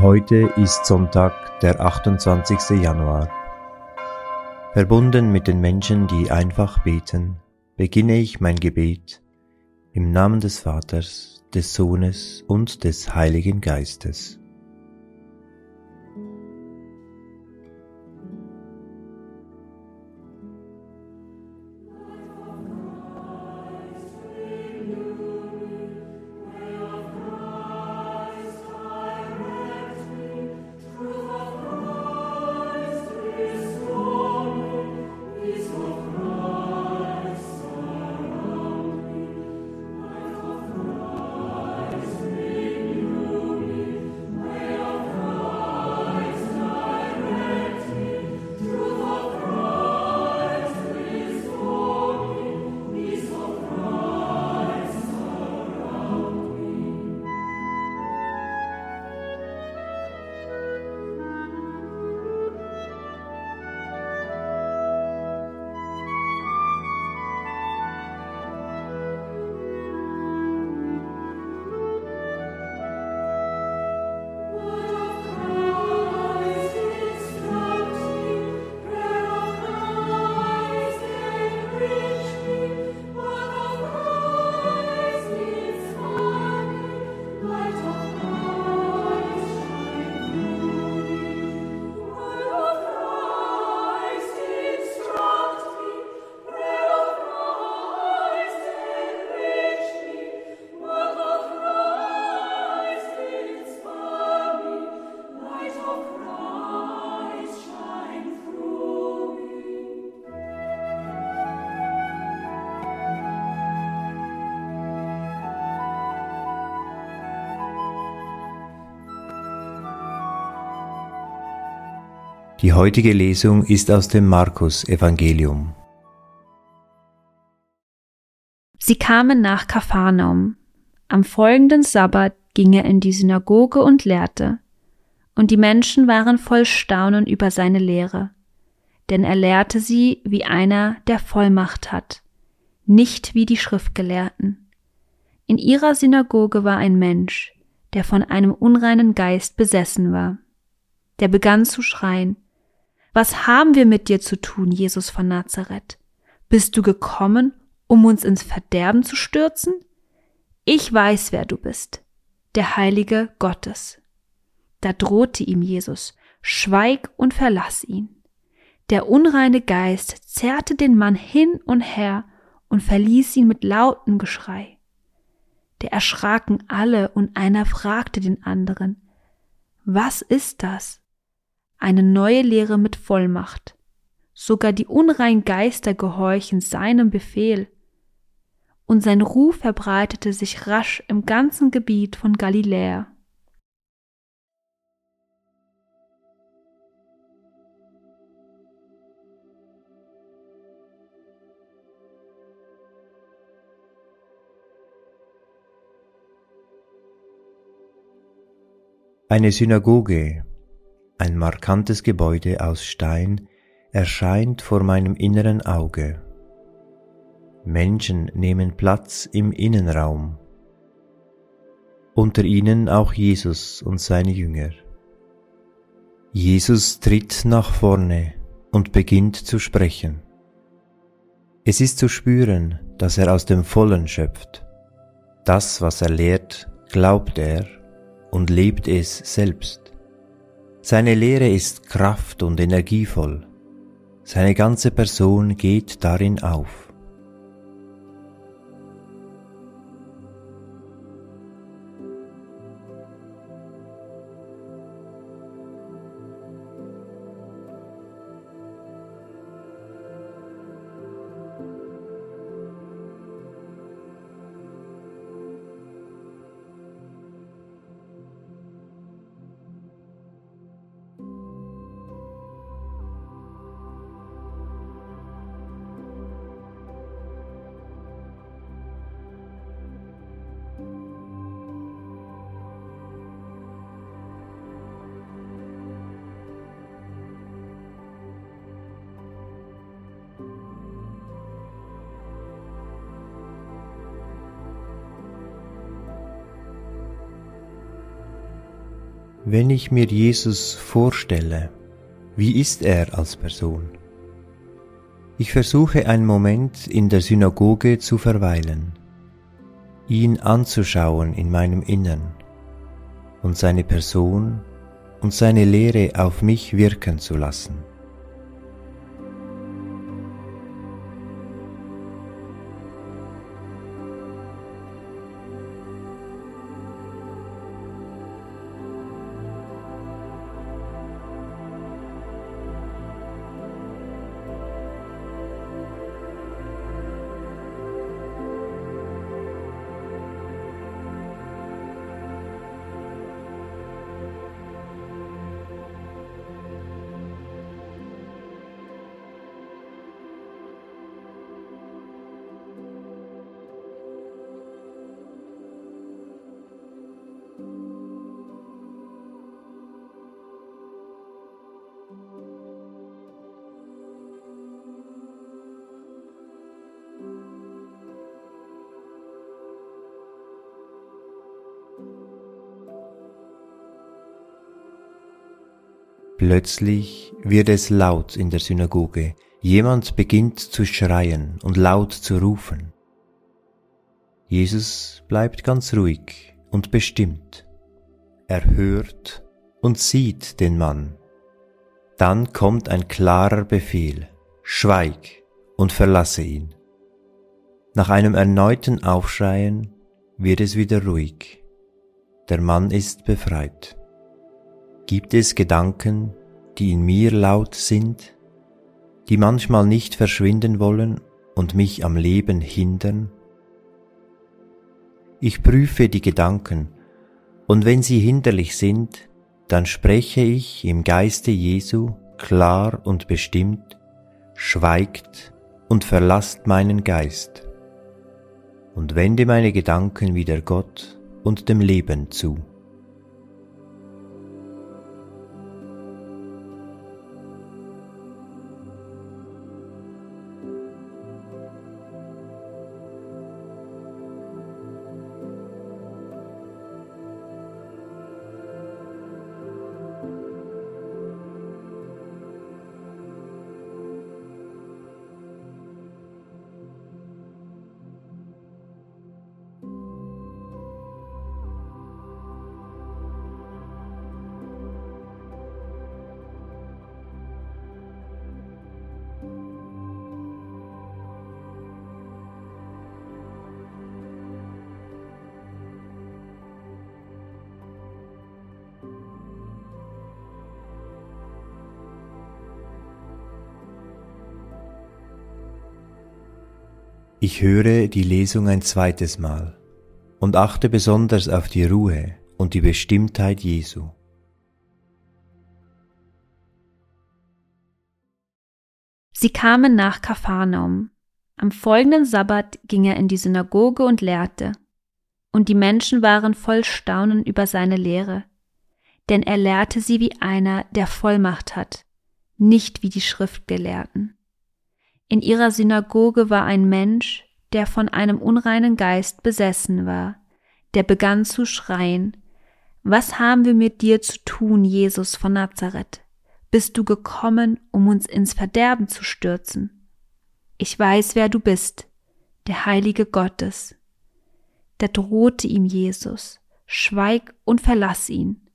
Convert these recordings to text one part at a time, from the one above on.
Heute ist Sonntag, der 28. Januar. Verbunden mit den Menschen, die einfach beten, beginne ich mein Gebet im Namen des Vaters, des Sohnes und des Heiligen Geistes. Die heutige Lesung ist aus dem Markus Evangelium. Sie kamen nach Kapharnaum. Am folgenden Sabbat ging er in die Synagoge und lehrte. Und die Menschen waren voll Staunen über seine Lehre. Denn er lehrte sie wie einer, der Vollmacht hat, nicht wie die Schriftgelehrten. In ihrer Synagoge war ein Mensch, der von einem unreinen Geist besessen war. Der begann zu schreien, was haben wir mit dir zu tun, Jesus von Nazareth? Bist du gekommen, um uns ins Verderben zu stürzen? Ich weiß, wer du bist, der Heilige Gottes. Da drohte ihm Jesus, schweig und verlass ihn. Der unreine Geist zerrte den Mann hin und her und verließ ihn mit lautem Geschrei. Da erschraken alle und einer fragte den anderen, was ist das? Eine neue Lehre mit Vollmacht. Sogar die unreinen Geister gehorchen seinem Befehl. Und sein Ruf verbreitete sich rasch im ganzen Gebiet von Galiläa. Eine Synagoge ein markantes Gebäude aus Stein erscheint vor meinem inneren Auge. Menschen nehmen Platz im Innenraum, unter ihnen auch Jesus und seine Jünger. Jesus tritt nach vorne und beginnt zu sprechen. Es ist zu spüren, dass er aus dem Vollen schöpft. Das, was er lehrt, glaubt er und lebt es selbst. Seine Lehre ist kraft und energievoll. Seine ganze Person geht darin auf. Wenn ich mir Jesus vorstelle, wie ist er als Person? Ich versuche einen Moment in der Synagoge zu verweilen, ihn anzuschauen in meinem Innern und seine Person und seine Lehre auf mich wirken zu lassen. Plötzlich wird es laut in der Synagoge. Jemand beginnt zu schreien und laut zu rufen. Jesus bleibt ganz ruhig und bestimmt. Er hört und sieht den Mann. Dann kommt ein klarer Befehl. Schweig und verlasse ihn. Nach einem erneuten Aufschreien wird es wieder ruhig. Der Mann ist befreit. Gibt es Gedanken, die in mir laut sind, die manchmal nicht verschwinden wollen und mich am Leben hindern? Ich prüfe die Gedanken, und wenn sie hinderlich sind, dann spreche ich im Geiste Jesu klar und bestimmt, schweigt und verlasst meinen Geist und wende meine Gedanken wieder Gott und dem Leben zu. Ich höre die Lesung ein zweites Mal und achte besonders auf die Ruhe und die Bestimmtheit Jesu. Sie kamen nach Kapharnaum. Am folgenden Sabbat ging er in die Synagoge und lehrte. Und die Menschen waren voll Staunen über seine Lehre. Denn er lehrte sie wie einer, der Vollmacht hat, nicht wie die Schriftgelehrten. In ihrer Synagoge war ein Mensch, der von einem unreinen Geist besessen war, der begann zu schreien, Was haben wir mit dir zu tun, Jesus von Nazareth? Bist du gekommen, um uns ins Verderben zu stürzen? Ich weiß, wer du bist, der Heilige Gottes. Da drohte ihm Jesus, Schweig und verlass ihn.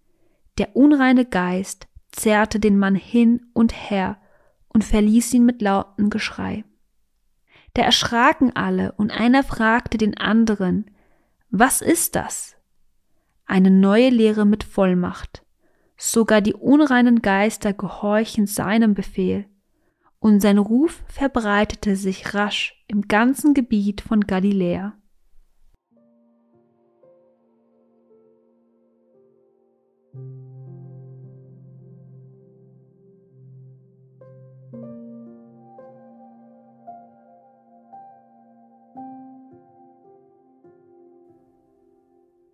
Der unreine Geist zerrte den Mann hin und her und verließ ihn mit lautem Geschrei. Da erschraken alle, und einer fragte den anderen, was ist das? Eine neue Lehre mit Vollmacht. Sogar die unreinen Geister gehorchen seinem Befehl, und sein Ruf verbreitete sich rasch im ganzen Gebiet von Galiläa.